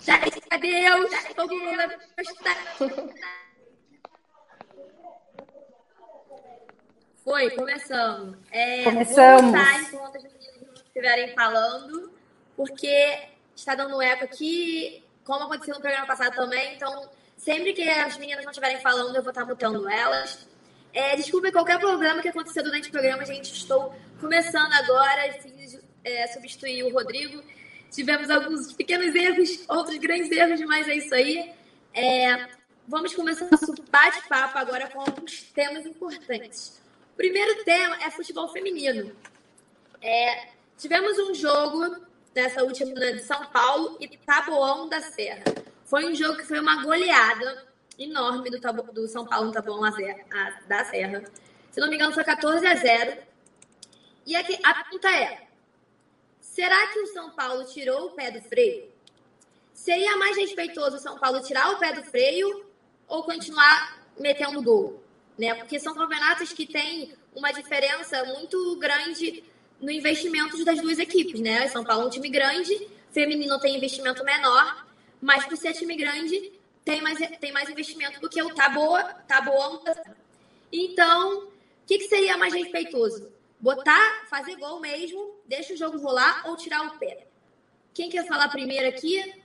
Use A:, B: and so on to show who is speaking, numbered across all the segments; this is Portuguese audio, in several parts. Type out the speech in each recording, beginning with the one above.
A: Gente, adeus! Todo mundo gostar. Foi, começamos. É,
B: começamos.
A: Vou enquanto as meninas estiverem falando, porque está dando eco aqui, como aconteceu no programa passado também, então sempre que as meninas não estiverem falando, eu vou estar mutando elas. É, desculpe qualquer problema que aconteceu durante o programa, gente. Estou começando agora, fiz é, substituir o Rodrigo. Tivemos alguns pequenos erros, outros grandes erros, mas é isso aí. É, vamos começar nosso bate-papo agora com alguns temas importantes. O primeiro tema é futebol feminino. É, tivemos um jogo nessa última de São Paulo e Taboão da Serra. Foi um jogo que foi uma goleada enorme do, do São Paulo no Taboão da Serra. Se não me engano, foi 14 a 0. E aqui, a pergunta é: será que o São Paulo tirou o pé do freio? Seria mais respeitoso o São Paulo tirar o pé do freio ou continuar metendo gol? Né? Porque são campeonatos que têm uma diferença muito grande no investimento das duas equipes, né? São Paulo é um time grande, feminino tem investimento menor, mas por ser time grande, tem mais, tem mais investimento do que o Taboa, Taboa. Então, o que, que seria mais respeitoso? Botar, fazer gol mesmo, deixa o jogo rolar ou tirar o pé? Quem quer falar primeiro aqui?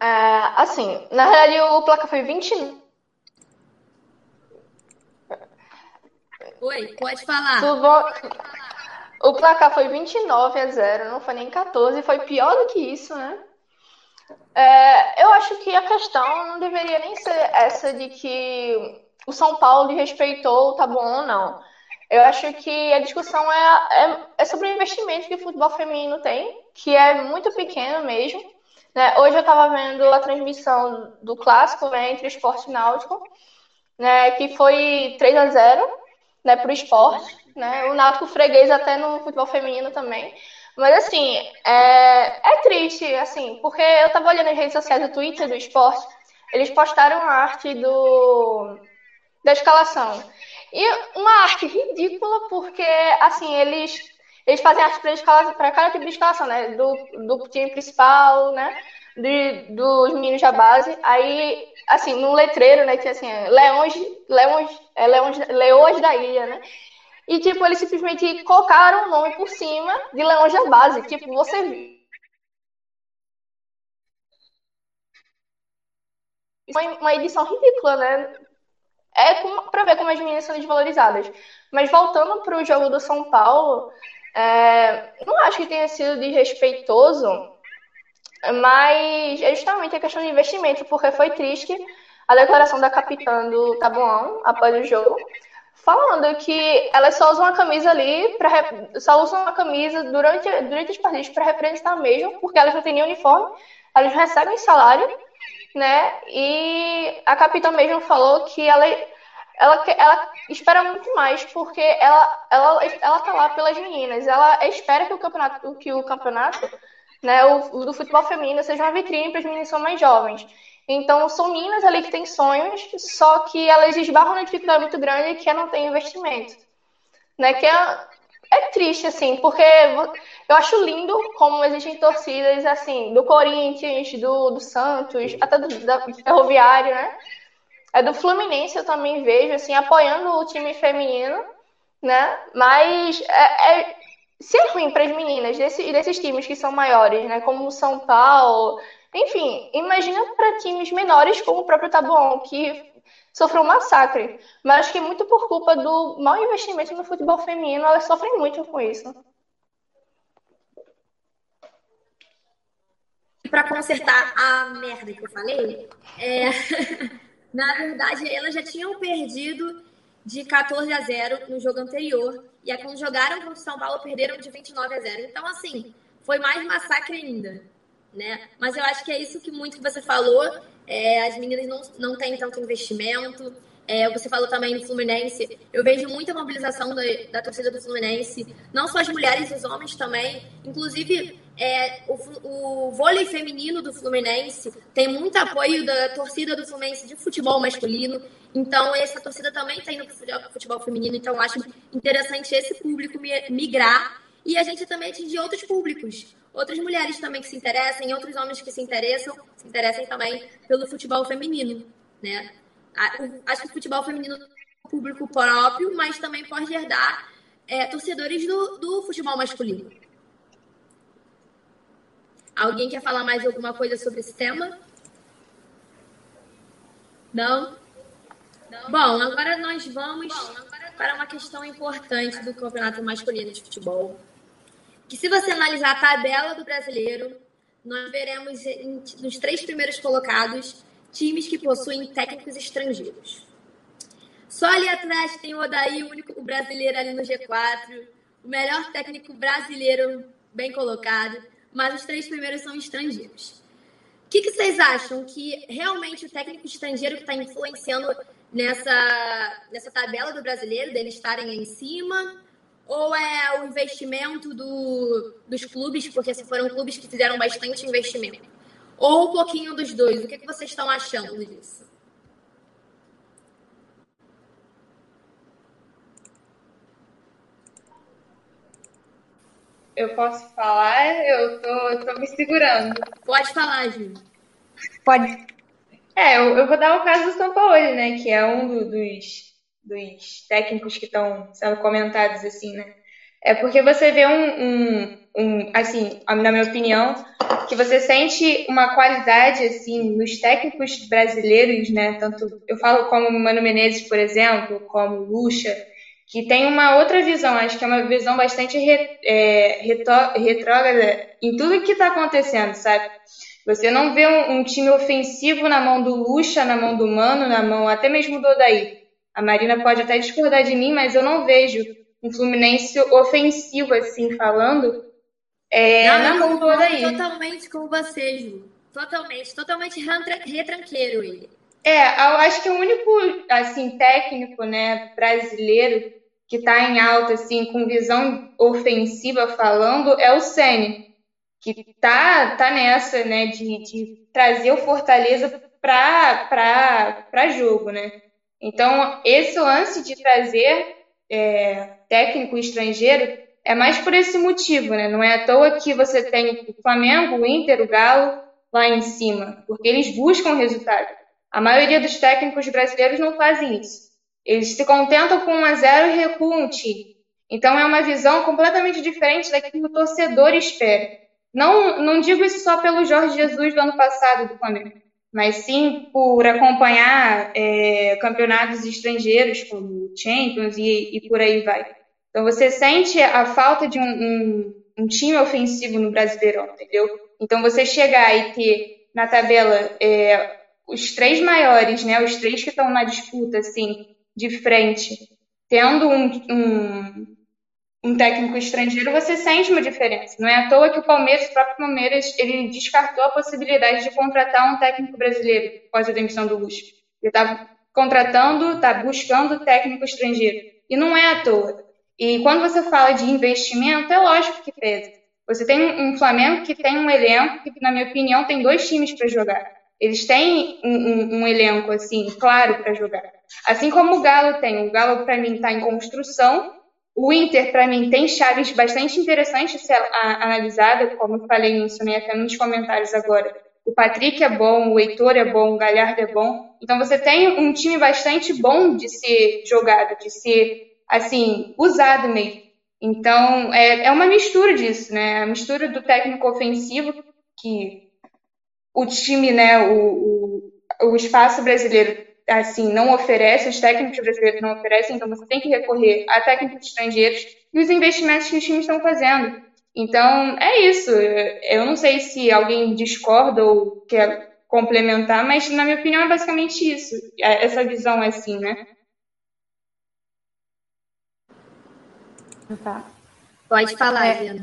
C: É, assim, na realidade o placar foi 20.
A: Oi, pode falar.
C: O placar foi 29 a 0, não foi nem 14, foi pior do que isso, né? É, eu acho que a questão não deveria nem ser essa de que o São Paulo respeitou, tá bom ou não. Eu acho que a discussão é, é, é, sobre o investimento que o futebol feminino tem, que é muito pequeno mesmo. Né? Hoje eu estava vendo a transmissão do clássico né, entre esporte e náutico, né, que foi 3 a 0 né, para o esporte né? O Náutico freguês até no futebol feminino também. Mas assim, é, é triste, assim, porque eu tava olhando as redes sociais do Twitter do esporte, eles postaram a arte do da escalação. E uma arte ridícula, porque assim, eles eles fazem arte para cada tipo de escalação, né? Do, do time principal, né? De, dos meninos da base. Aí, assim, no letreiro, né? Tinha assim, Leões, Leões, é, Leões, Leões da Ilha, né? E, tipo, eles simplesmente colocaram o nome por cima de da Base. Tipo, você Uma, uma edição ridícula, né? É para ver como as meninas são desvalorizadas. Mas voltando para o jogo do São Paulo, é, não acho que tenha sido desrespeitoso, mas é justamente a questão de investimento, porque foi triste a declaração da capitã do Tabuão após o jogo, falando que elas só usam a camisa ali para só usam a camisa durante durante as partidas para representar mesmo, porque elas não têm nem uniforme, elas recebem salário, né? E a capitã mesmo falou que ela ela, ela espera muito mais porque ela ela ela tá lá pelas meninas, ela espera que o campeonato que o campeonato, né, o do futebol feminino seja uma vitrine para as meninas que são mais jovens. Então, são meninas ali que têm sonhos, só que elas esbarram na dificuldade muito grande que é não ter investimento. Né? Que é, é triste, assim, porque eu acho lindo como existem torcidas, assim, do Corinthians, do, do Santos, até do, da, do Ferroviário, né? É do Fluminense eu também vejo, assim, apoiando o time feminino, né? Mas é, é, se é ruim para as meninas desse, desses times que são maiores, né? Como o São Paulo, enfim, imagina para times menores como o próprio Tabuão, que sofreu um massacre. Mas que muito por culpa do mau investimento no futebol feminino, elas sofrem muito com isso.
A: Para consertar a merda que eu falei, é... na verdade, elas já tinham perdido de 14 a 0 no jogo anterior. E aí, quando jogaram contra o São Paulo, perderam de 29 a 0. Então, assim, foi mais massacre ainda né? Mas eu acho que é isso que muito que você falou. É, as meninas não, não têm tanto investimento. É, você falou também no Fluminense. Eu vejo muita mobilização da, da, torcida do Fluminense, não só as mulheres, os homens também. Inclusive, é, o, o vôlei feminino do Fluminense tem muito apoio da torcida do Fluminense de futebol masculino. Então, essa torcida também tem no futebol feminino. Então, acho interessante esse público migrar E a gente também atingir outros públicos, outras mulheres também que se interessem, outros homens que se interessam, se interessem também pelo futebol feminino, né? Acho que o futebol feminino é um público próprio, mas também pode herdar é, torcedores do, do futebol masculino. Alguém quer falar mais alguma coisa sobre esse tema? Não? Não? Bom, agora nós vamos para uma questão importante do campeonato masculino de futebol. Que se você analisar a tabela do brasileiro, nós veremos nos três primeiros colocados times que possuem técnicos estrangeiros. Só ali atrás tem o Odaí, o único brasileiro ali no G4, o melhor técnico brasileiro bem colocado, mas os três primeiros são estrangeiros. O que, que vocês acham que realmente o técnico estrangeiro que está influenciando nessa, nessa tabela do brasileiro, deles estarem aí em cima? Ou é o investimento do, dos clubes, porque se foram clubes que fizeram bastante investimento? Ou um pouquinho dos dois? O que, que vocês estão achando disso?
B: Eu posso falar? Eu tô, eu tô me segurando.
A: Pode falar, Ju.
B: Pode. É, eu, eu vou dar o caso do São Paulo, né? Que é um do, dos, dos técnicos que estão sendo comentados, assim, né? É porque você vê um, um, um, assim, na minha opinião, que você sente uma qualidade, assim, nos técnicos brasileiros, né? Tanto, eu falo como Mano Menezes, por exemplo, como Lucha, que tem uma outra visão, acho que é uma visão bastante re, é, retrógrada em tudo que está acontecendo, sabe? Você não vê um, um, time ofensivo na mão do Lucha, na mão do Mano, na mão até mesmo do Odaí. A Marina pode até discordar de mim, mas eu não vejo um Fluminense ofensivo, assim, falando, é, não, na mão do Odaí.
A: Totalmente com você, Ju. Totalmente, totalmente retranqueiro ele.
B: É, eu acho que o único, assim, técnico, né, brasileiro que está em alta, assim, com visão ofensiva falando, é o Ceni, que tá, tá nessa, né, de, de trazer o Fortaleza para jogo, né. Então, esse lance de trazer é, técnico estrangeiro é mais por esse motivo, né, não é à toa que você tem o Flamengo, o Inter, o Galo lá em cima, porque eles buscam resultado. A maioria dos técnicos brasileiros não fazem isso. Eles se contentam com 1 a 0 e recuam o time. Então é uma visão completamente diferente daquilo que o torcedor espera. Não, não digo isso só pelo Jorge Jesus do ano passado do Flamengo, mas sim por acompanhar é, campeonatos estrangeiros como Champions e, e, por aí vai. Então você sente a falta de um, um, um time ofensivo no Brasileirão, entendeu? Então você chegar e ter na tabela é, os três maiores, né, os três que estão na disputa, assim, de frente, tendo um, um, um, técnico estrangeiro, você sente uma diferença. Não é à toa que o Palmeiras, o próprio Palmeiras, ele descartou a possibilidade de contratar um técnico brasileiro após a demissão do Luxo. Ele está contratando, está buscando técnico estrangeiro. E não é à toa. E quando você fala de investimento, é lógico que pesa. Você tem um Flamengo que tem um elenco que, na minha opinião, tem dois times para jogar. Eles têm um, um, um elenco, assim, claro para jogar. Assim como o Galo tem. O Galo, para mim, está em construção. O Inter, para mim, tem chaves bastante interessantes de ser analisada, como eu falei, mencionei até nos comentários agora. O Patrick é bom, o Heitor é bom, o Galhardo é bom. Então você tem um time bastante bom de ser jogado, de ser, assim, usado mesmo. Então é, é uma mistura disso, né? A mistura do técnico ofensivo, que o time, né, o, o, o espaço brasileiro, assim, não oferece, os técnicos brasileiros não oferecem, então você tem que recorrer a técnicos estrangeiros e os investimentos que os times estão fazendo. Então, é isso. Eu não sei se alguém discorda ou quer complementar, mas na minha opinião é basicamente isso. É, essa visão assim, né?
A: Tá. Pode falar, é,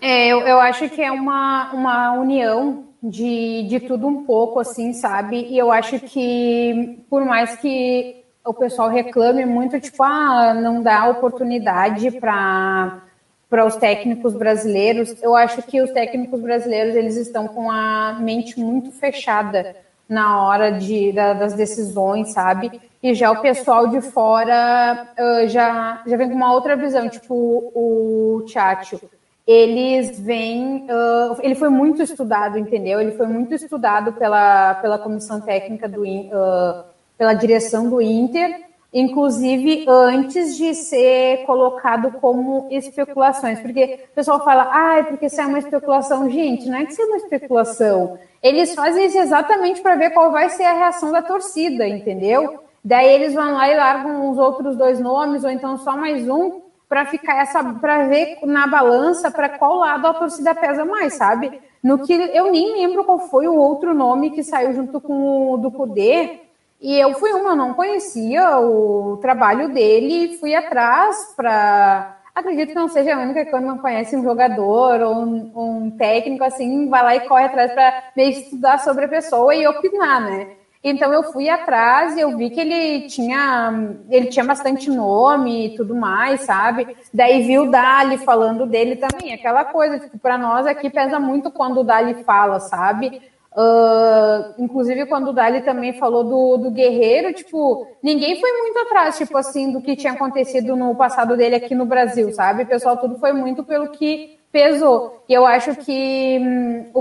D: é, eu, eu acho que é uma, uma união de, de tudo um pouco, assim, sabe? E eu acho que, por mais que o pessoal reclame muito, tipo, ah, não dá oportunidade para para os técnicos brasileiros, eu acho que os técnicos brasileiros eles estão com a mente muito fechada na hora de, da, das decisões, sabe? e já o pessoal de fora uh, já, já vem com uma outra visão, tipo o Tchatcho. Eles vêm, uh, ele foi muito estudado, entendeu? Ele foi muito estudado pela, pela comissão técnica do uh, pela direção do Inter, inclusive antes de ser colocado como especulações, porque o pessoal fala, ah, é porque isso é uma especulação, gente, não é que isso é uma especulação. Eles fazem isso exatamente para ver qual vai ser a reação da torcida, entendeu? Daí eles vão lá e largam os outros dois nomes, ou então só mais um, para ficar essa, para ver na balança para qual lado a torcida pesa mais, sabe? No que eu nem lembro qual foi o outro nome que saiu junto com o do Poder. E eu fui uma, eu não conhecia o trabalho dele, fui atrás para acredito que não seja a única que quando não conhece um jogador ou um, um técnico assim, vai lá e corre atrás para meio estudar sobre a pessoa e opinar, né? Então eu fui atrás e eu vi que ele tinha ele tinha bastante nome e tudo mais, sabe? Daí vi o Dali falando dele também, aquela coisa, tipo, para nós aqui pesa muito quando o Dali fala, sabe? Uh, inclusive, quando o Dali também falou do, do Guerreiro, tipo, ninguém foi muito atrás, tipo assim, do que tinha acontecido no passado dele aqui no Brasil, sabe? Pessoal tudo foi muito pelo que pesou. E eu acho que. Hum,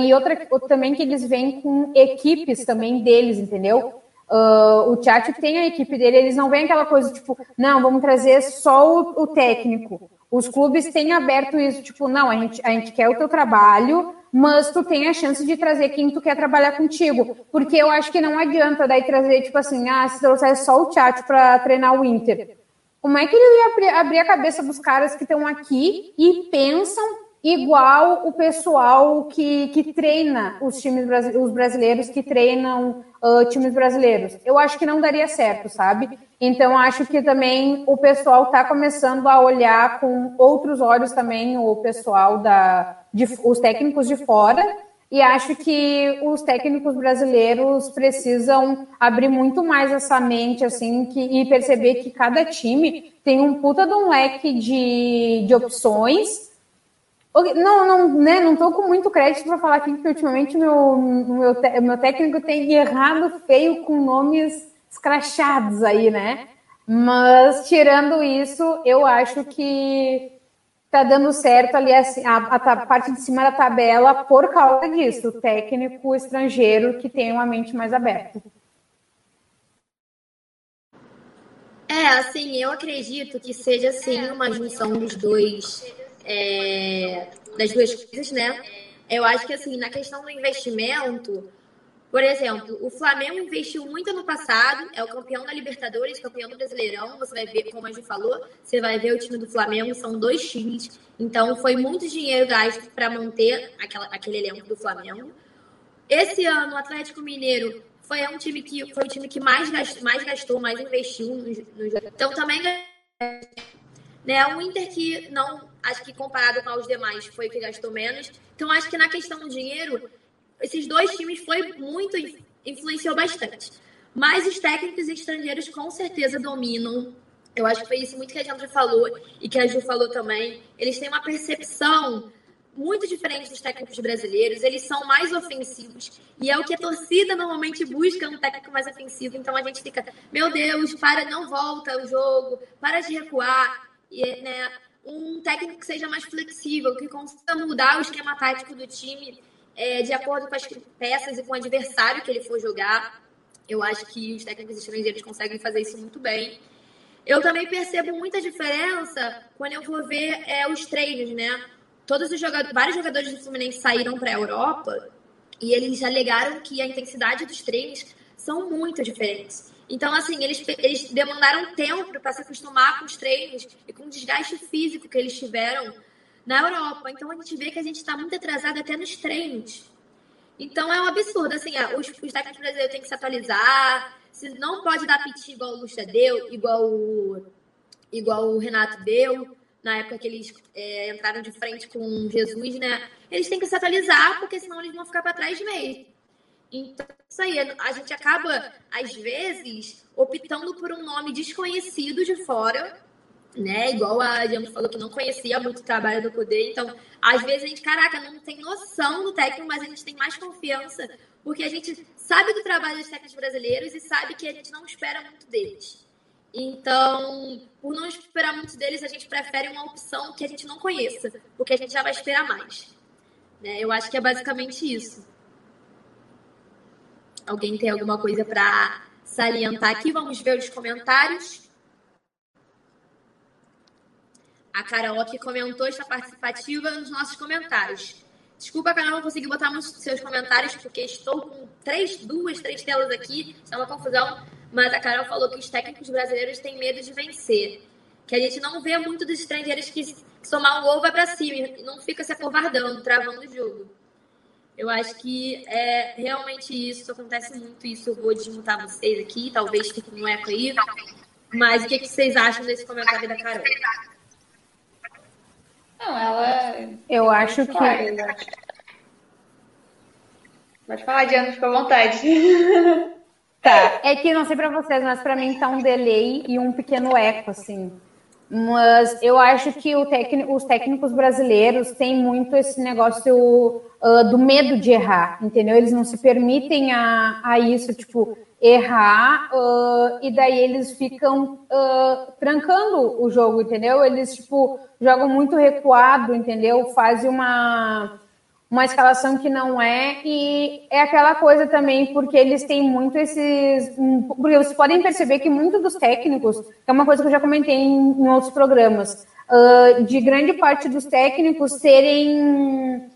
D: e outra também que eles vêm com equipes também deles, entendeu? Uh, o Tchatcho tem a equipe dele, eles não vêm aquela coisa tipo, não, vamos trazer só o, o técnico. Os clubes têm aberto isso, tipo, não, a gente, a gente quer o teu trabalho, mas tu tem a chance de trazer quem tu quer trabalhar contigo. Porque eu acho que não adianta daí trazer, tipo assim, ah, se trouxer só o chat para treinar o Inter. Como é que ele ia abrir, a cabeça dos caras que estão aqui e pensam igual o pessoal que, que treina os times os brasileiros que treinam uh, times brasileiros. Eu acho que não daria certo, sabe? Então acho que também o pessoal está começando a olhar com outros olhos também o pessoal da de, os técnicos de fora e acho que os técnicos brasileiros precisam abrir muito mais essa mente assim que, e perceber que cada time tem um puta de um leque de, de opções não, não, né, não tô com muito crédito para falar aqui, porque ultimamente meu, meu, meu técnico tem errado feio com nomes escrachados aí, né? Mas tirando isso, eu acho que tá dando certo ali assim, a, a, a, parte de cima da tabela por causa disso, o técnico estrangeiro que tem uma mente mais aberta.
A: É, assim, eu acredito que seja assim uma junção dos dois é, das duas coisas, né? Eu acho que, assim, na questão do investimento, por exemplo, o Flamengo investiu muito no passado, é o campeão da Libertadores, campeão do Brasileirão. Você vai ver, como a gente falou, você vai ver o time do Flamengo, são dois times. Então, foi muito dinheiro gasto para manter aquela, aquele elenco do Flamengo. Esse ano, o Atlético Mineiro foi um time que foi o time que mais gastou, mais, gastou, mais investiu no, Então, também né? O Inter que não, acho que comparado com os demais, foi que gastou menos. Então, acho que na questão do dinheiro, esses dois times foi muito, influenciou bastante. Mas os técnicos estrangeiros com certeza dominam. Eu acho que foi isso muito que a Jandra falou e que a Ju falou também. Eles têm uma percepção muito diferente dos técnicos brasileiros. Eles são mais ofensivos. E é o que a torcida normalmente busca um técnico mais ofensivo. Então a gente fica, meu Deus, para, não volta o jogo, para de recuar e, né, um técnico que seja mais flexível, que consiga mudar o esquema tático do time é, de acordo com as peças e com o adversário que ele for jogar. Eu acho que os técnicos estrangeiros conseguem fazer isso muito bem. Eu também percebo muita diferença quando eu vou ver é, os treinos, né? Todos os jogadores, vários jogadores do Fluminense saíram para a Europa e eles alegaram que a intensidade dos treinos são muito diferentes. Então, assim, eles, eles demandaram tempo para se acostumar com os treinos e com o desgaste físico que eles tiveram na Europa. Então, a gente vê que a gente está muito atrasado até nos treinos. Então, é um absurdo. Assim, os, os técnicos brasileiros têm que se atualizar. Se não pode dar piti igual o Lucha deu, igual o, igual o Renato deu, na época que eles é, entraram de frente com Jesus, né? Eles têm que se atualizar, porque senão eles vão ficar para trás mesmo. Então, isso aí, a gente acaba, às vezes, optando por um nome desconhecido de fora né? Igual a Diana falou que não conhecia muito o trabalho do Cudê. Então, às vezes a gente, caraca, não tem noção do técnico, mas a gente tem mais confiança porque a gente sabe do trabalho dos técnicos brasileiros e sabe que a gente não espera muito deles. Então, por não esperar muito deles, a gente prefere uma opção que a gente não conheça, porque a gente já vai esperar mais. Né? Eu acho que é basicamente isso. Alguém tem alguma coisa para salientar aqui? Vamos ver os comentários. A Carol aqui comentou, está participativa nos nossos comentários. Desculpa, Carol, não consegui botar muitos seus comentários, porque estou com três, duas, três telas aqui, é uma confusão. Mas a Carol falou que os técnicos brasileiros têm medo de vencer. Que a gente não vê muito dos estrangeiros que, que somar um gol vai para cima e não fica se acovardando, travando o jogo. Eu acho que é realmente isso, acontece muito isso. Eu vou desmutar vocês aqui, talvez fique um eco aí. Mas o que, que vocês acham desse comentário da Carol?
B: Não, ela.
D: Eu acho que.
B: Pode falar, Diana, fica à vontade.
D: Tá, é que não sei para vocês, mas para mim tá um delay e um pequeno eco, assim. Mas eu acho que os técnicos brasileiros têm muito esse negócio uh, do medo de errar, entendeu? Eles não se permitem a, a isso, tipo, errar, uh, e daí eles ficam uh, trancando o jogo, entendeu? Eles, tipo, jogam muito recuado, entendeu? Fazem uma, uma escalação que não é, e é aquela coisa também, porque eles têm muito esses. Porque vocês podem perceber que muitos dos técnicos, é uma coisa que eu já comentei em, em outros programas, uh, de grande parte dos técnicos serem.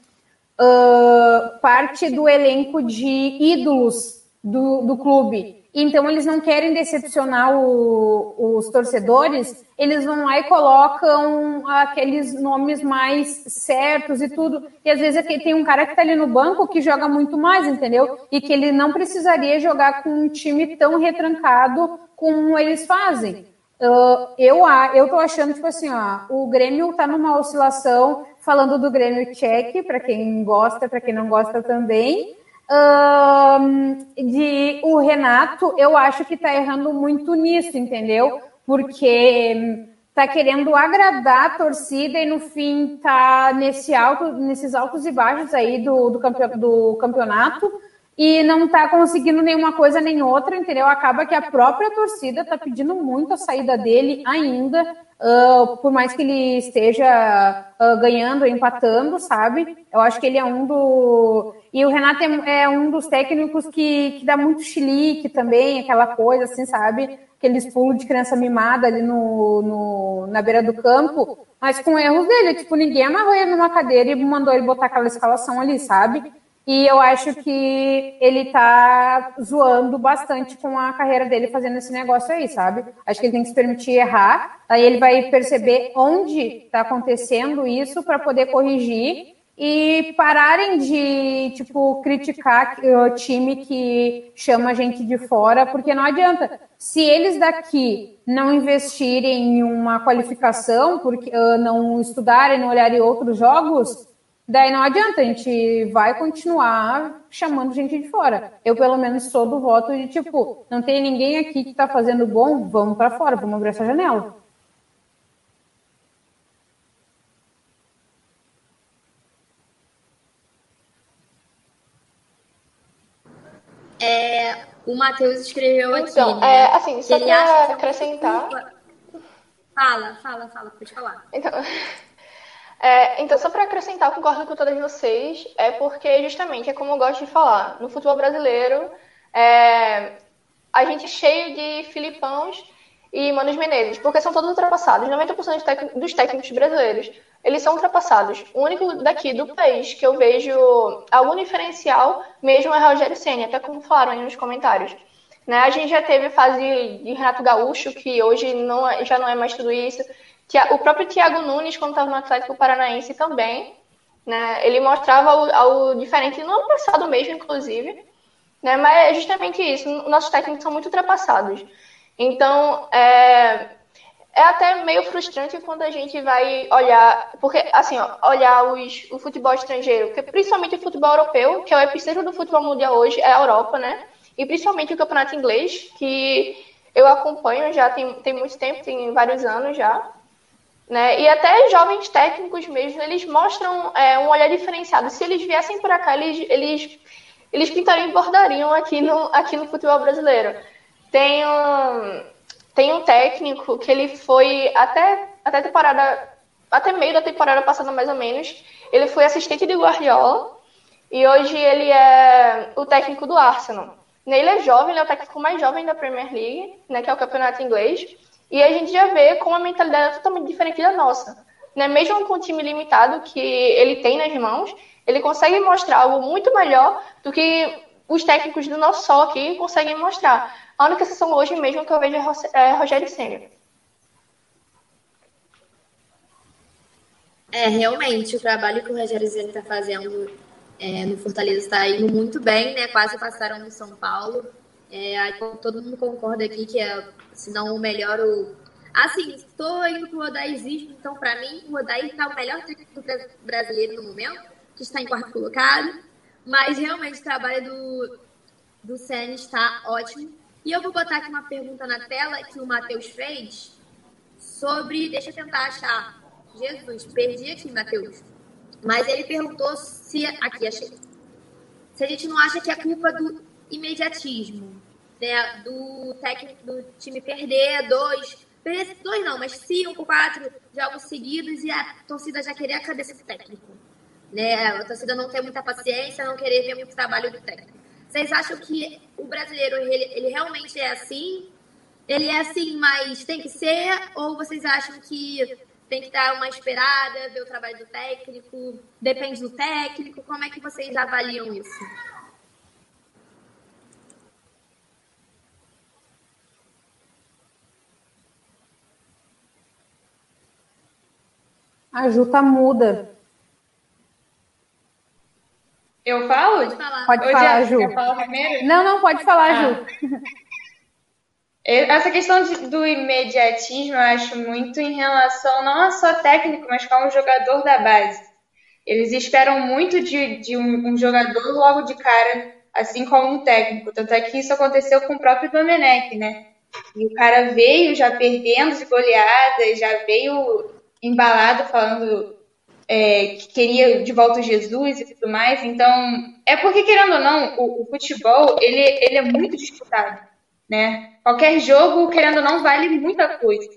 D: Parte do elenco de ídolos do, do clube. Então, eles não querem decepcionar o, os torcedores, eles vão lá e colocam aqueles nomes mais certos e tudo. E às vezes tem um cara que está ali no banco que joga muito mais, entendeu? E que ele não precisaria jogar com um time tão retrancado como eles fazem. Uh, eu, eu tô achando, tipo assim, ó, o Grêmio tá numa oscilação, falando do Grêmio Check, para quem gosta, para quem não gosta também. Um, de o Renato, eu acho que está errando muito nisso, entendeu? Porque tá querendo agradar a torcida e no fim tá nesse alto, nesses altos e baixos aí do, do, campe, do campeonato e não tá conseguindo nenhuma coisa nem outra, entendeu? Acaba que a própria torcida tá pedindo muito a saída dele ainda, uh, por mais que ele esteja uh, ganhando, empatando, sabe? Eu acho que ele é um do e o Renato é, é um dos técnicos que, que dá muito chilique também, aquela coisa assim, sabe? Aqueles pulos de criança mimada ali no, no, na beira do campo, mas com erros dele. Tipo, ninguém amarrou ele numa cadeira e mandou ele botar aquela escalação ali, sabe? E eu acho que ele tá zoando bastante com a carreira dele fazendo esse negócio aí, sabe? Acho que ele tem que se permitir errar, aí ele vai perceber onde está acontecendo isso para poder corrigir e pararem de, tipo, criticar o time que chama gente de fora, porque não adianta. Se eles daqui não investirem em uma qualificação, porque uh, não estudarem, não olharem outros jogos, daí não adianta, a gente vai continuar chamando gente de fora. Eu, pelo menos, sou do voto de, tipo, não tem ninguém aqui que está fazendo bom, vamos para fora, vamos abrir essa janela.
A: É, o Matheus escreveu
C: então,
A: aqui, né?
C: É, assim, só para acrescentar...
A: Fala, fala, fala, pode falar.
C: Então, é, então só para acrescentar, eu concordo com todas vocês, é porque justamente, é como eu gosto de falar, no futebol brasileiro, é, a gente é cheio de filipãos e Manos Menezes, porque são todos ultrapassados. 90% dos técnicos brasileiros, eles são ultrapassados. O único daqui do país que eu vejo algum diferencial mesmo é Rogério Senna, até como falaram aí nos comentários. Né? A gente já teve fase de Renato Gaúcho, que hoje não, é, já não é mais tudo isso. O próprio Thiago Nunes, quando estava no Atlético Paranaense também, né? ele mostrava o, o diferente no ano passado mesmo, inclusive. Né? Mas é justamente isso, nossos técnicos são muito ultrapassados. Então, é, é até meio frustrante quando a gente vai olhar, porque assim, ó, olhar os, o futebol estrangeiro, que principalmente o futebol europeu, que é o epicentro do futebol mundial hoje, é a Europa, né? E principalmente o campeonato inglês, que eu acompanho já tem, tem muito tempo, tem vários anos já. Né? E até jovens técnicos mesmo, eles mostram é, um olhar diferenciado. Se eles viessem para cá, eles, eles, eles pintariam e bordariam aqui no, aqui no futebol brasileiro. Tem um, tem um técnico que ele foi até, até temporada, até meio da temporada passada mais ou menos, ele foi assistente de Guardiola e hoje ele é o técnico do Arsenal. Ele é jovem, ele é o técnico mais jovem da Premier League, né, que é o campeonato inglês. E a gente já vê com uma mentalidade totalmente diferente da nossa. Né? Mesmo com o time limitado que ele tem nas mãos, ele consegue mostrar algo muito melhor do que os técnicos do nosso sol aqui conseguem mostrar. A única exceção hoje mesmo que eu vejo é, é Rogério Senna.
A: É, realmente, o trabalho que o Rogério Senna está fazendo é, no Fortaleza está indo muito bem, né? Quase passaram no São Paulo. É, todo mundo concorda aqui que é, se não o melhor, o. Assim, estou indo para o odaizismo, então para mim o Odair está o melhor técnico brasileiro no momento, que está em quarto colocado, mas realmente o trabalho do, do Senna está ótimo. E eu vou botar aqui uma pergunta na tela que o Matheus fez sobre. Deixa eu tentar achar. Jesus, perdi aqui, Matheus. Mas ele perguntou se. Aqui, achei. Se a gente não acha que é culpa do imediatismo, né, do técnico do time perder dois, perder dois não, mas cinco, quatro jogos seguidos e a torcida já querer a cabeça do técnico. Né? A torcida não ter muita paciência, não querer ver muito trabalho do técnico. Vocês acham que o brasileiro ele, ele realmente é assim? Ele é assim, mas tem que ser? Ou vocês acham que tem que dar uma esperada, ver o trabalho do técnico? Depende do técnico? Como é que vocês avaliam isso?
D: A Ju tá muda.
B: Eu falo?
D: Pode falar, pode falar Ju. Quer falar primeiro? Não, não, pode falar, ah. Ju.
B: Essa questão de, do imediatismo eu acho muito em relação não a só técnico, mas como jogador da base. Eles esperam muito de, de um, um, jogador logo de cara, assim como um técnico. Tanto é que isso aconteceu com o próprio Domenech, né? E o cara veio já perdendo de goleada, já veio embalado falando é, que queria de volta Jesus e tudo mais. Então, é porque, querendo ou não, o, o, futebol, ele, ele é muito disputado, né? Qualquer jogo, querendo ou não, vale muita coisa.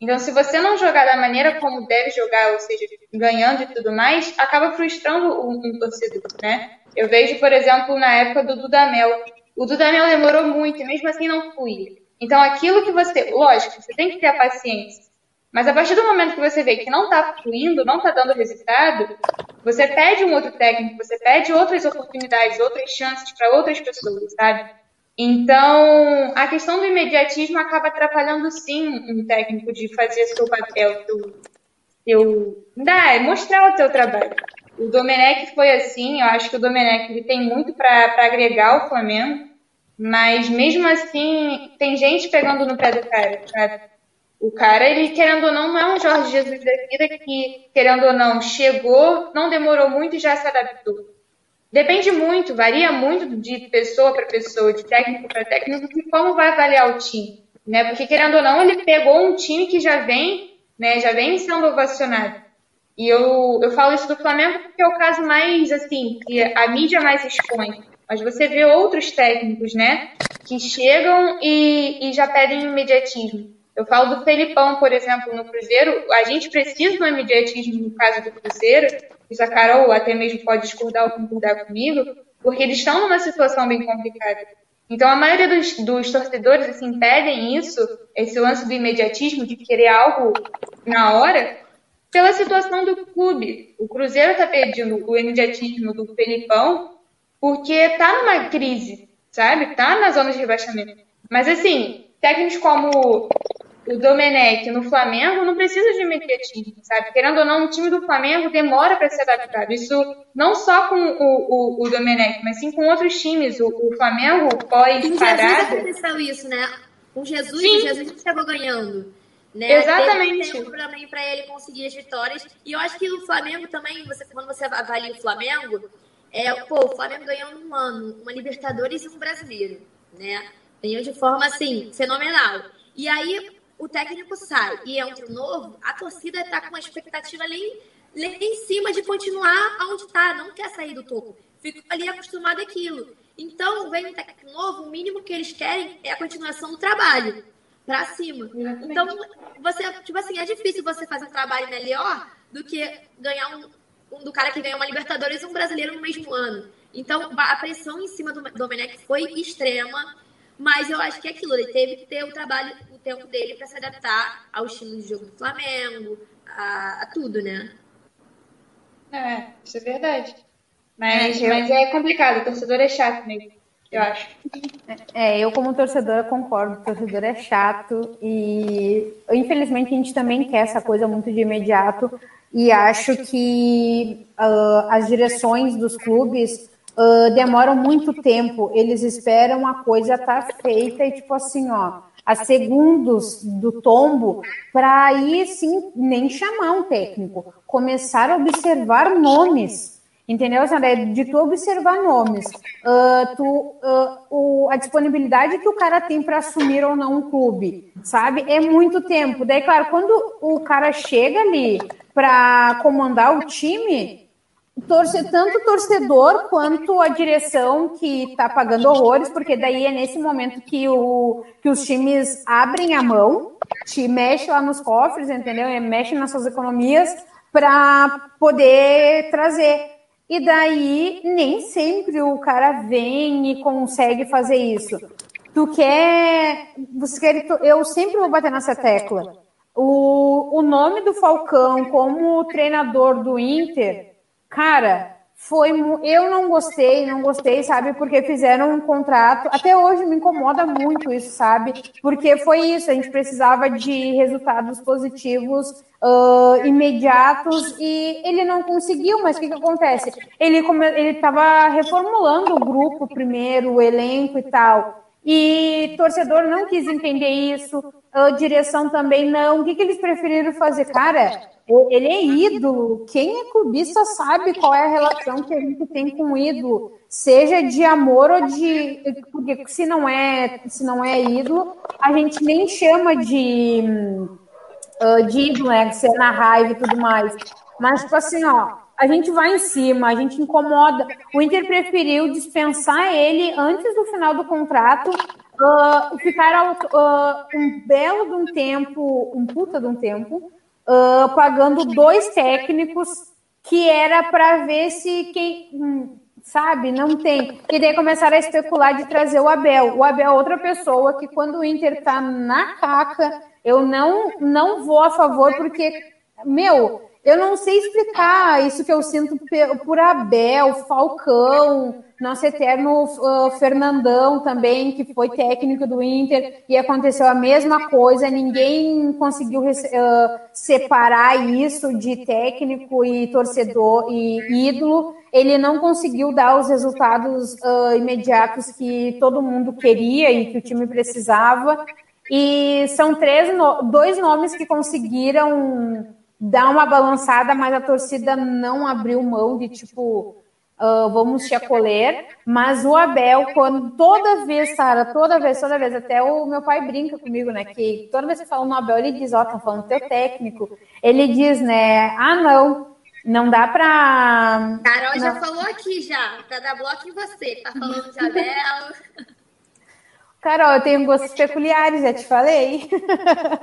B: Então, se você não jogar da maneira como deve jogar, ou seja, ganhando e tudo mais, acaba frustrando um, um torcedor, né? Eu vejo, por exemplo, na época do Dudamel. O Dudamel demorou muito e mesmo assim não fui. Então, aquilo que você... Lógico, você tem que ter a paciência. Mas a partir do momento que você vê que não está fluindo, não está dando resultado, você pede um outro técnico, você pede outras oportunidades, outras chances para outras pessoas, sabe? Então, a questão do imediatismo acaba atrapalhando sim um técnico de fazer seu papel, seu, seu dá, mostrar o seu trabalho. O Domenech foi assim, eu acho que o Domenech ele tem muito para agregar ao Flamengo, mas mesmo assim tem gente pegando no pé do cara, sabe? O cara, ele, querendo ou não, não é um Jorge Jesus da vida que, querendo ou não, chegou, não demorou muito e já se adaptou. Depende muito, varia muito de pessoa para pessoa, de técnico para técnico, de como vai avaliar o time. Né? Porque, querendo ou não, ele pegou um time que já vem, né, já vem sendo ovacionado. E eu, eu falo isso do Flamengo porque é o caso mais, assim, que a mídia mais expõe. Mas você vê outros técnicos, né, que chegam e, e já pedem imediatismo. Eu falo do Felipão, por exemplo, no Cruzeiro. A gente precisa do imediatismo no caso do Cruzeiro. Isso a Carol até mesmo pode discordar ou concordar comigo, porque eles estão numa situação bem complicada. Então, a maioria dos, dos torcedores assim, pedem isso, esse lance do imediatismo, de querer algo na hora, pela situação do clube. O Cruzeiro está pedindo o imediatismo do Felipão porque está numa crise, sabe? Está na zona de rebaixamento. Mas, assim, técnicos como o Domenech no Flamengo não precisa de imediatismo, sabe? Querendo ou não, o time do Flamengo demora para se adaptar. Isso não só com o, o, o Domenech, mas sim com outros times. O, o Flamengo pós-parada...
A: Com Jesus aconteceu isso, né? Com Jesus, sim. o Jesus estava ganhando. Né?
B: Exatamente.
A: Tem, um problema para ele conseguir as vitórias. E eu acho que o Flamengo também, você, quando você avalia o Flamengo, é, pô, o Flamengo ganhou num ano uma Libertadores e um brasileiro, né? Ganhou de forma assim, fenomenal. E aí o técnico sai e entra o novo, a torcida está com uma expectativa ali, ali em cima de continuar onde está, não quer sair do topo. Fica ali acostumado àquilo. Então, vem um técnico novo, o mínimo que eles querem é a continuação do trabalho para cima. Então, você, tipo assim, é difícil você fazer um trabalho melhor do que ganhar um, um do cara que ganhou uma Libertadores e um brasileiro no mesmo ano. Então, a pressão em cima do Domenech foi extrema, mas eu acho que é aquilo, ele teve que ter o trabalho, o tempo dele para se adaptar ao estilo de jogo do Flamengo, a, a tudo, né?
B: É, isso é verdade. Mas é, mas é complicado, o torcedor é chato mesmo eu acho.
D: É, eu como torcedora concordo, o torcedor é chato e infelizmente a gente também quer essa coisa muito de imediato e acho que uh, as direções dos clubes uh, demoram muito tempo, eles esperam a coisa estar tá feita e tipo assim, ó, a segundos do tombo para aí sim nem chamar um técnico, começar a observar nomes Entendeu, Sandra? De tu observar nomes, uh, tu, uh, o, a disponibilidade que o cara tem para assumir ou não um clube, sabe? É muito tempo. Daí, claro, quando o cara chega ali para comandar o time, torce, tanto o torcedor quanto a direção que está pagando horrores, porque daí é nesse momento que, o, que os times abrem a mão, te mexe lá nos cofres, entendeu? Mexe nas suas economias para poder trazer. E daí nem sempre o cara vem e consegue fazer isso. Tu quer. Você quer eu sempre vou bater nessa tecla. O, o nome do Falcão como treinador do Inter, cara, foi eu não gostei, não gostei, sabe? Porque fizeram um contrato. Até hoje me incomoda muito isso, sabe? Porque foi isso, a gente precisava de resultados positivos uh, imediatos e ele não conseguiu. Mas o que, que acontece? Ele ele estava reformulando o grupo primeiro, o elenco e tal. E torcedor não quis entender isso, a direção também não. O que, que eles preferiram fazer? Cara, ele é ídolo. Quem é clubista sabe qual é a relação que a gente tem com o ídolo, seja de amor ou de. Porque se não é, se não é ídolo, a gente nem chama de, de ídolo, né? Ser na raiva e tudo mais. Mas, tipo assim, ó, a gente vai em cima, a gente incomoda. O Inter preferiu dispensar ele antes do final do contrato, uh, ficar uh, um belo de um tempo, um puta de um tempo, uh, pagando dois técnicos que era para ver se quem. Hum, sabe, não tem. E daí começaram a especular de trazer o Abel. O Abel é outra pessoa que, quando o Inter tá na caca, eu não, não vou a favor, porque, meu, eu não sei explicar isso que eu sinto por Abel, Falcão, nosso eterno uh, Fernandão também, que foi técnico do Inter, e aconteceu a mesma coisa, ninguém conseguiu uh, separar isso de técnico e torcedor e ídolo. Ele não conseguiu dar os resultados uh, imediatos que todo mundo queria e que o time precisava. E são três, no dois nomes que conseguiram dar uma balançada, mas a torcida não abriu mão de tipo, uh, vamos te acolher. Mas o Abel, quando toda vez, Sara, toda vez, toda vez, até o meu pai brinca comigo, né? Que toda vez que fala no Abel, ele diz, ó, oh, tá falando teu técnico. Ele diz, né? Ah, não. Não dá pra.
A: Carol
D: não.
A: já falou aqui já, pra dar bloco em você. Tá falando de Abel.
D: Carol, eu tenho gostos peculiares, já te falei.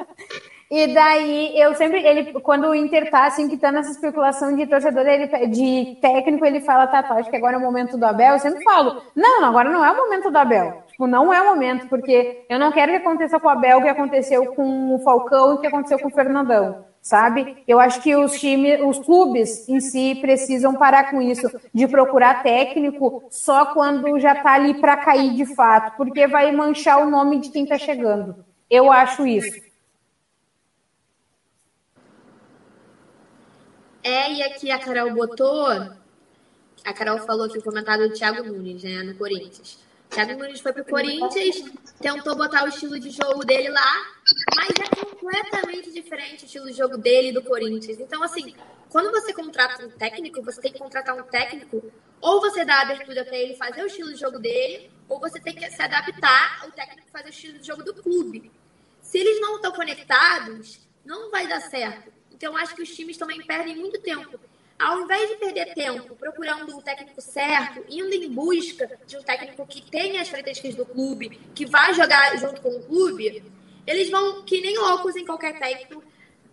D: E daí eu sempre, ele, quando o Inter tá assim, que tá nessa especulação de torcedor, ele, de técnico, ele fala, tá, tá, acho que agora é o momento do Abel. Eu sempre falo, não, agora não é o momento do Abel. Tipo, não é o momento, porque eu não quero que aconteça com o Abel o que aconteceu com o Falcão e o que aconteceu com o Fernandão, sabe? Eu acho que os times, os clubes em si precisam parar com isso, de procurar técnico só quando já tá ali para cair de fato, porque vai manchar o nome de quem tá chegando. Eu acho isso.
A: É, e aqui a Carol botou. A Carol falou aqui o comentário do Thiago Nunes, né, no Corinthians. Thiago Nunes foi pro Corinthians, tentou botar o estilo de jogo dele lá, mas é completamente diferente o estilo de jogo dele do Corinthians. Então, assim, quando você contrata um técnico, você tem que contratar um técnico, ou você dá abertura para ele fazer o estilo de jogo dele, ou você tem que se adaptar ao técnico fazer o estilo de jogo do clube. se eles não estão conectados, não vai dar certo. Então, acho que os times também perdem muito tempo. Ao invés de perder tempo procurando o técnico certo, indo em busca de um técnico que tenha as características do clube, que vai jogar junto com o clube, eles vão que nem loucos em qualquer técnico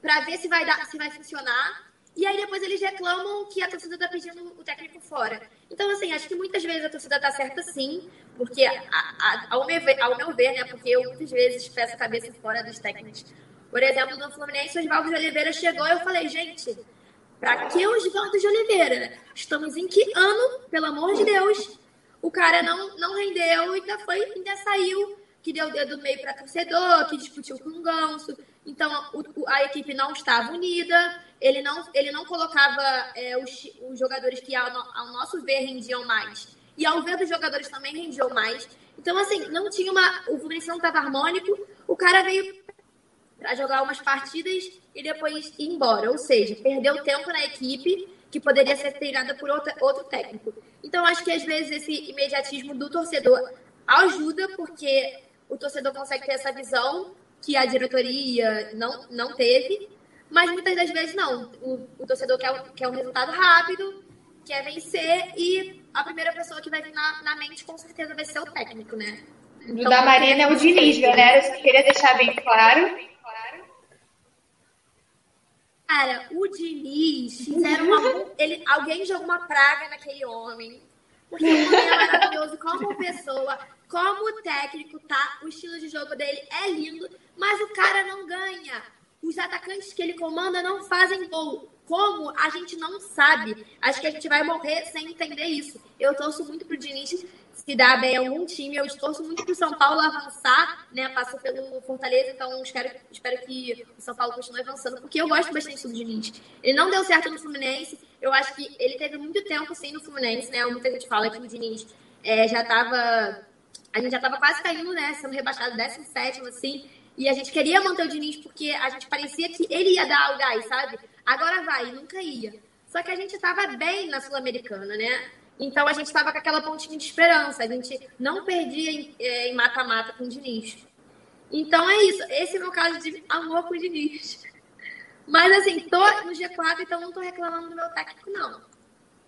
A: para ver se vai dar, se vai funcionar. E aí depois eles reclamam que a torcida está pedindo o técnico fora. Então, assim, acho que muitas vezes a torcida está certa sim, porque, a, a, ao, meu ver, ao meu ver, né, porque eu muitas vezes peço a cabeça fora dos técnicos. Por exemplo, no Fluminense, o Oswaldo de Oliveira chegou e eu falei, gente, para que o Oswaldo de Oliveira? Estamos em que ano, pelo amor de Deus? O cara não, não rendeu, ainda foi, ainda saiu, que deu o dedo meio para torcedor, que discutiu com o Ganso. Então, o, a equipe não estava unida, ele não, ele não colocava é, os, os, jogadores que, ao, ao, nosso ver, rendiam mais. E ao ver dos jogadores também rendiam mais. Então, assim, não tinha uma. O Fluminense não estava harmônico, o cara veio para jogar umas partidas e depois ir embora. Ou seja, perdeu tempo na equipe que poderia ser treinada por outra, outro técnico. Então, acho que às vezes esse imediatismo do torcedor ajuda, porque o torcedor consegue ter essa visão que a diretoria não, não teve, mas muitas das vezes não. O, o torcedor quer, quer um resultado rápido, quer vencer, e a primeira pessoa que vai vir na, na mente com certeza vai ser o técnico, né?
B: Então, o da Marina é o Diniz, galera. Eu só queria deixar bem claro.
A: Cara, o Diniz fizeram uma. Ele, alguém jogou uma praga naquele homem. Porque o homem é maravilhoso como pessoa, como técnico, tá? O estilo de jogo dele é lindo, mas o cara não ganha. Os atacantes que ele comanda não fazem gol. Como? A gente não sabe. Acho que a gente vai morrer sem entender isso. Eu torço muito pro Diniz se dar bem algum time. Eu torço muito pro São Paulo avançar, né? Passou pelo Fortaleza, então espero, espero que o São Paulo continue avançando, porque eu gosto bastante do Diniz. Ele não deu certo no Fluminense. Eu acho que ele teve muito tempo sim no Fluminense, né? Muita gente fala que o Diniz é, já tava. A gente já tava quase caindo, né? Sendo rebaixado 17, assim. E a gente queria manter o Diniz porque a gente parecia que ele ia dar o gás, sabe? Agora vai, nunca ia. Só que a gente estava bem na Sul-Americana, né? Então a gente estava com aquela pontinha de esperança. A gente não perdia é, em mata-mata com o Diniz. Então é isso. Esse é o meu caso de amor com o Diniz. Mas assim, tô no G4, então não tô reclamando do meu técnico, não.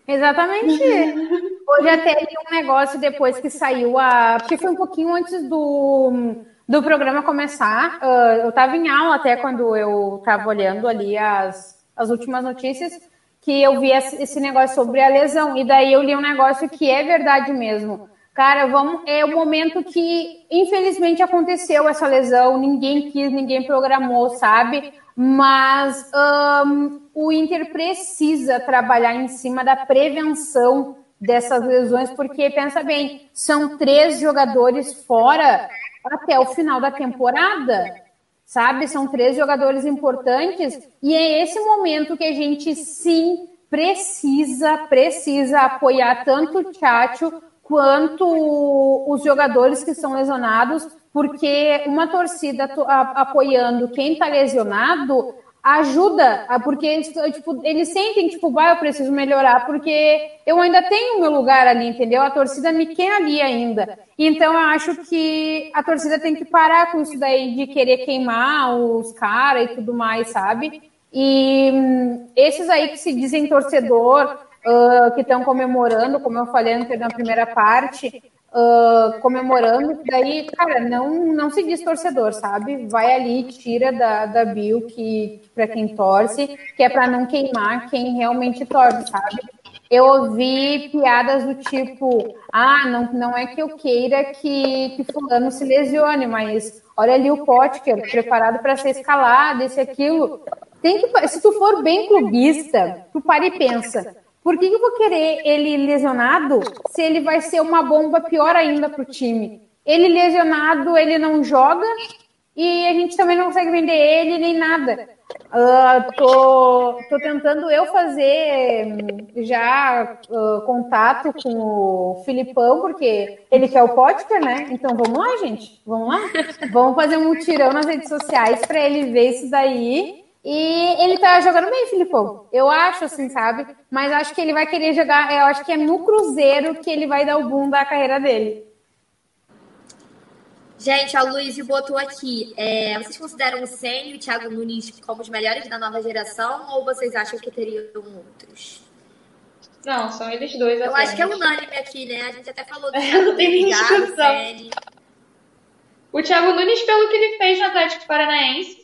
D: Exatamente. Hoje até li um negócio depois que saiu a. Porque foi um pouquinho antes do do programa começar. Uh, eu estava em aula até quando eu estava olhando ali as, as últimas notícias, que eu vi esse negócio sobre a lesão. E daí eu li um negócio que é verdade mesmo. Cara, vamos, é o momento que infelizmente aconteceu essa lesão, ninguém quis, ninguém programou, sabe? Mas um, o Inter precisa trabalhar em cima da prevenção dessas lesões, porque pensa bem, são três jogadores fora até o final da temporada, sabe? São três jogadores importantes e é esse momento que a gente sim precisa, precisa apoiar tanto o Tchatcho quanto os jogadores que são lesionados, porque uma torcida apoiando quem está lesionado ajuda, porque tipo, eles sentem, tipo, vai, eu preciso melhorar, porque eu ainda tenho meu lugar ali, entendeu? A torcida me quer ali ainda. Então eu acho que a torcida tem que parar com isso daí de querer queimar os caras e tudo mais, sabe? E hum, esses aí que se dizem torcedor, uh, que estão comemorando, como eu falei na primeira parte, uh, comemorando, daí, cara, não, não se diz torcedor, sabe? Vai ali, tira da, da Bill que, para quem torce, que é para não queimar quem realmente torce, sabe? Eu ouvi piadas do tipo, ah, não, não é que eu queira que, que fulano se lesione, mas olha ali o Potker, preparado para ser escalado, esse aquilo. Tem que, se tu for bem clubista, tu para e pensa, por que eu vou querer ele lesionado se ele vai ser uma bomba pior ainda para o time? Ele lesionado, ele não joga e a gente também não consegue vender ele nem nada. Uh, tô, tô tentando eu fazer hum, já uh, contato com o Filipão, porque ele quer o Potker, né? Então vamos lá, gente. Vamos lá? Vamos fazer um mutirão nas redes sociais para ele ver isso daí e ele tá jogando bem, Filipão. Eu acho, assim, sabe? Mas acho que ele vai querer jogar. Eu acho que é no Cruzeiro que ele vai dar o boom da carreira dele.
A: Gente, a Luiz botou aqui. É, vocês consideram o Senna e o Thiago Nunes como os melhores da nova geração ou vocês acham que teriam outros?
B: Não, são eles dois.
A: Eu acho que é unânime aqui, né? A gente até falou do
B: Não tem discussão. O Thiago Nunes, pelo que ele fez no Atlético Paranaense,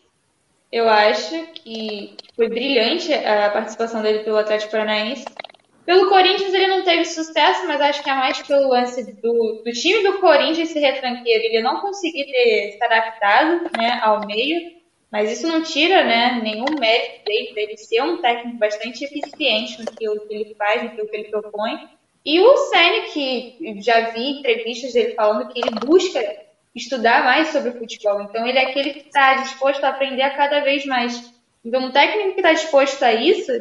B: eu acho que foi brilhante a participação dele pelo Atlético Paranaense. Pelo Corinthians ele não teve sucesso, mas acho que é mais pelo lance do, do time do Corinthians ser retranqueiro. Ele não conseguir ter se adaptado né, ao meio, mas isso não tira né, nenhum mérito dele, dele ser um técnico bastante eficiente naquilo que ele faz, naquilo que ele propõe. E o Senna, que já vi entrevistas dele falando que ele busca estudar mais sobre o futebol. Então ele é aquele que está disposto a aprender a cada vez mais. Então um técnico que está disposto a isso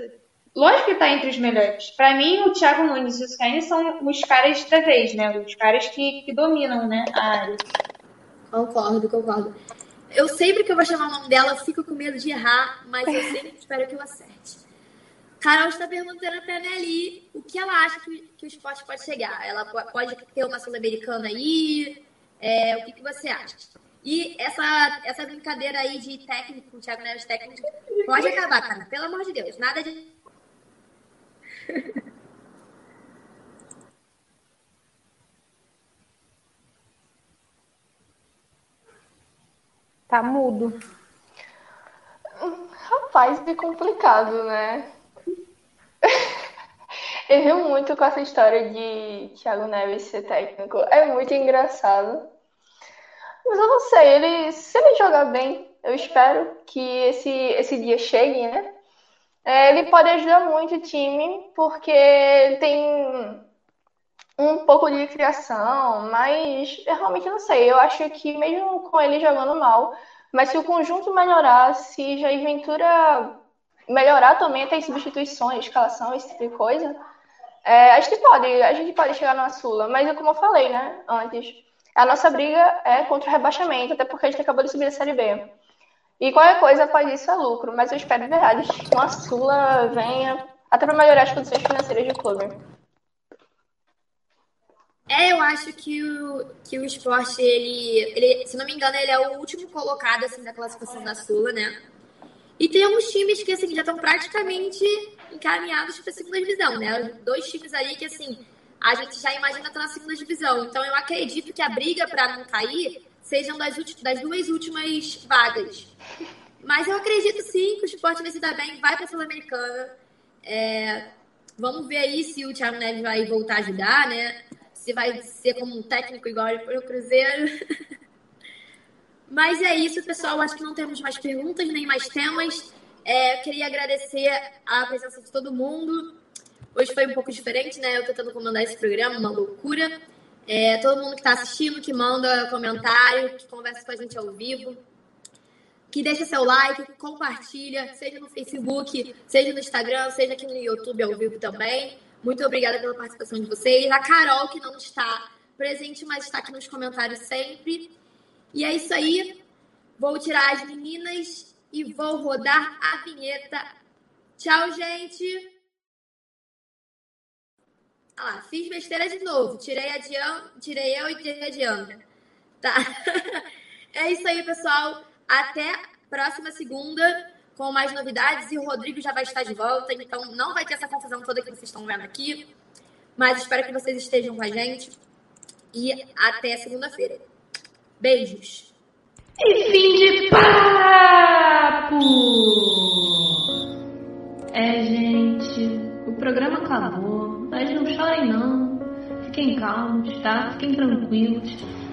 B: Lógico que está entre os melhores. Para mim, o Thiago Nunes e o Skyne são os caras da vez, né? Os caras que, que dominam né, a área.
A: Concordo, concordo. Eu sempre que eu vou chamar o nome dela, eu fico com medo de errar, mas eu sempre espero que eu acerte. Carol está perguntando para a Nelly o que ela acha que, que o esporte pode chegar. Ela pode ter uma Sul-Americana aí? É, o que, que você acha? E essa, essa brincadeira aí de técnico, Thiago Neves técnico, pode acabar, cara. Pelo amor de Deus. Nada de
D: Tá mudo.
C: Rapaz, é complicado, né? Eu rio muito com essa história de Thiago Neves ser técnico. É muito engraçado. Mas eu não sei, ele, se ele jogar bem, eu espero que esse, esse dia chegue, né? É, ele pode ajudar muito o time, porque tem um pouco de criação, mas eu realmente não sei. Eu acho que mesmo com ele jogando mal, mas se o conjunto melhorar, se Jair Ventura melhorar também, até substituições, escalação, esse tipo de coisa, é, a gente pode, a gente pode chegar numa Sula. Mas como eu falei, né, antes, a nossa briga é contra o rebaixamento, até porque a gente acabou de subir da Série B. E qualquer coisa após isso é lucro, mas eu espero de verdade que uma Sula venha até para melhorar as condições financeiras do clube.
A: É, eu acho que o, que o esporte, ele, ele, se não me engano, ele é o último colocado assim, da classificação da Sula, né? E tem alguns times que assim, já estão praticamente encaminhados para a segunda divisão, né? Dois times ali que assim, a gente já imagina estar na segunda divisão. Então eu acredito que a briga para não cair sejam das, das duas últimas vagas. Mas eu acredito sim que o esporte vai se dar bem, vai para a Sul-Americana. É, vamos ver aí se o Thiago Neves vai voltar a ajudar, né? Se vai ser como um técnico igual ele foi Cruzeiro. Mas é isso, pessoal. Acho que não temos mais perguntas nem mais temas. É, queria agradecer a presença de todo mundo. Hoje foi um pouco diferente, né? Eu tentando comandar esse programa, uma loucura. É, todo mundo que está assistindo, que manda comentário, que conversa com a gente ao vivo, que deixa seu like, que compartilha, seja no Facebook, seja no Instagram, seja aqui no YouTube ao vivo também. Muito obrigada pela participação de vocês. A Carol, que não está presente, mas está aqui nos comentários sempre. E é isso aí. Vou tirar as meninas e vou rodar a vinheta. Tchau, gente! Ah lá, fiz besteira de novo. Tirei, a Dian, tirei eu e tirei a Diana. Tá? É isso aí, pessoal. Até próxima segunda com mais novidades e o Rodrigo já vai estar de volta, então não vai ter essa confusão toda que vocês estão vendo aqui. Mas espero que vocês estejam com a gente e até segunda-feira. Beijos.
E: E fim de papo! É, gente, o programa acabou, mas não chorem não. Fiquem calmos, tá? Fiquem tranquilos.